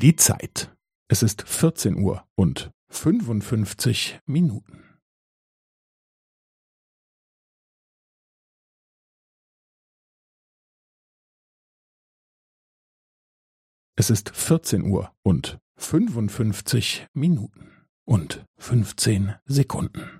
Die Zeit. Es ist 14 Uhr und 55 Minuten. Es ist 14 Uhr und 55 Minuten und 15 Sekunden.